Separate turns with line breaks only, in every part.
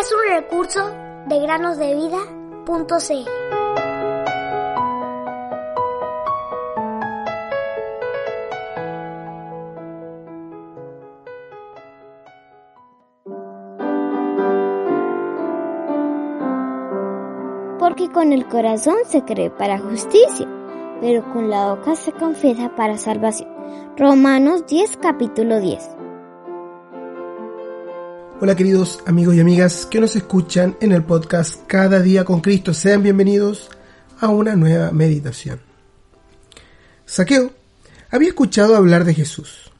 Es un recurso de granosdevida.cl.
Porque con el corazón se cree para justicia, pero con la boca se confiesa para salvación. Romanos 10, capítulo 10.
Hola queridos amigos y amigas que nos escuchan en el podcast Cada día con Cristo. Sean bienvenidos a una nueva meditación. Saqueo había escuchado hablar de Jesús.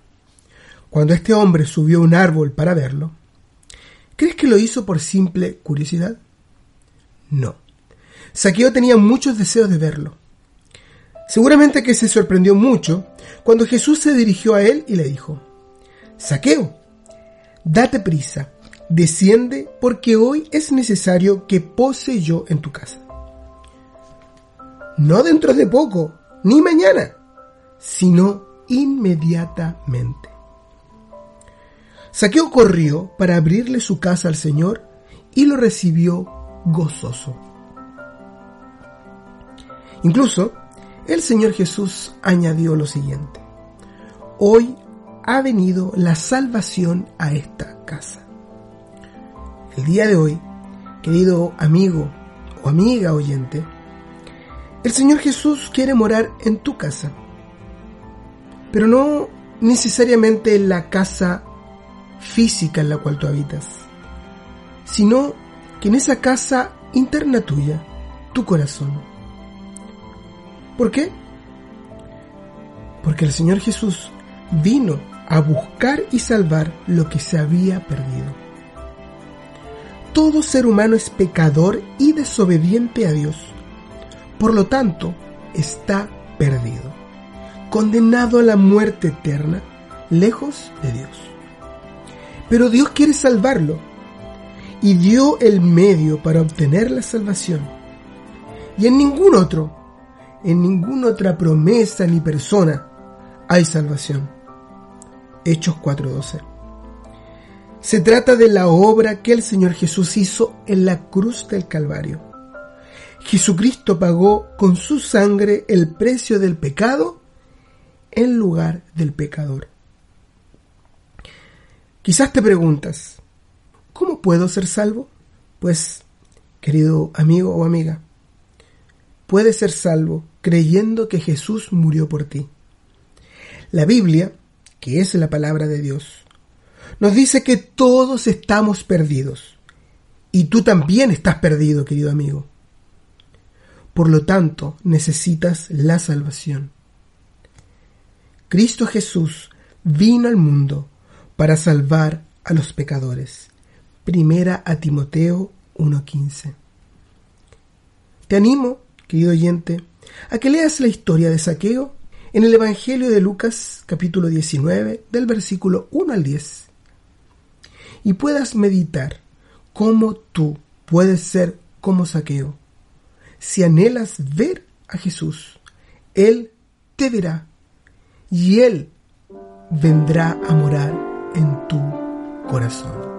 Cuando este hombre subió a un árbol para verlo, ¿crees que lo hizo por simple curiosidad? No. Saqueo tenía muchos deseos de verlo. Seguramente que se sorprendió mucho cuando Jesús se dirigió a él y le dijo, Saqueo, date prisa, desciende porque hoy es necesario que pose yo en tu casa. No dentro de poco, ni mañana, sino inmediatamente. Saqueo corrió para abrirle su casa al Señor y lo recibió gozoso. Incluso el Señor Jesús añadió lo siguiente, hoy ha venido la salvación a esta casa. El día de hoy, querido amigo o amiga oyente, el Señor Jesús quiere morar en tu casa, pero no necesariamente en la casa física en la cual tú habitas, sino que en esa casa interna tuya, tu corazón. ¿Por qué? Porque el Señor Jesús vino a buscar y salvar lo que se había perdido. Todo ser humano es pecador y desobediente a Dios. Por lo tanto, está perdido, condenado a la muerte eterna, lejos de Dios. Pero Dios quiere salvarlo y dio el medio para obtener la salvación. Y en ningún otro en ninguna otra promesa ni persona hay salvación. Hechos 4:12. Se trata de la obra que el Señor Jesús hizo en la cruz del Calvario. Jesucristo pagó con su sangre el precio del pecado en lugar del pecador. Quizás te preguntas, ¿cómo puedo ser salvo? Pues, querido amigo o amiga, puedes ser salvo creyendo que Jesús murió por ti. La Biblia, que es la palabra de Dios, nos dice que todos estamos perdidos. Y tú también estás perdido, querido amigo. Por lo tanto, necesitas la salvación. Cristo Jesús vino al mundo para salvar a los pecadores. Primera a Timoteo 1.15. Te animo, querido oyente, a que leas la historia de Saqueo en el Evangelio de Lucas capítulo 19 del versículo 1 al 10 y puedas meditar cómo tú puedes ser como Saqueo. Si anhelas ver a Jesús, Él te verá y Él vendrá a morar en tu corazón.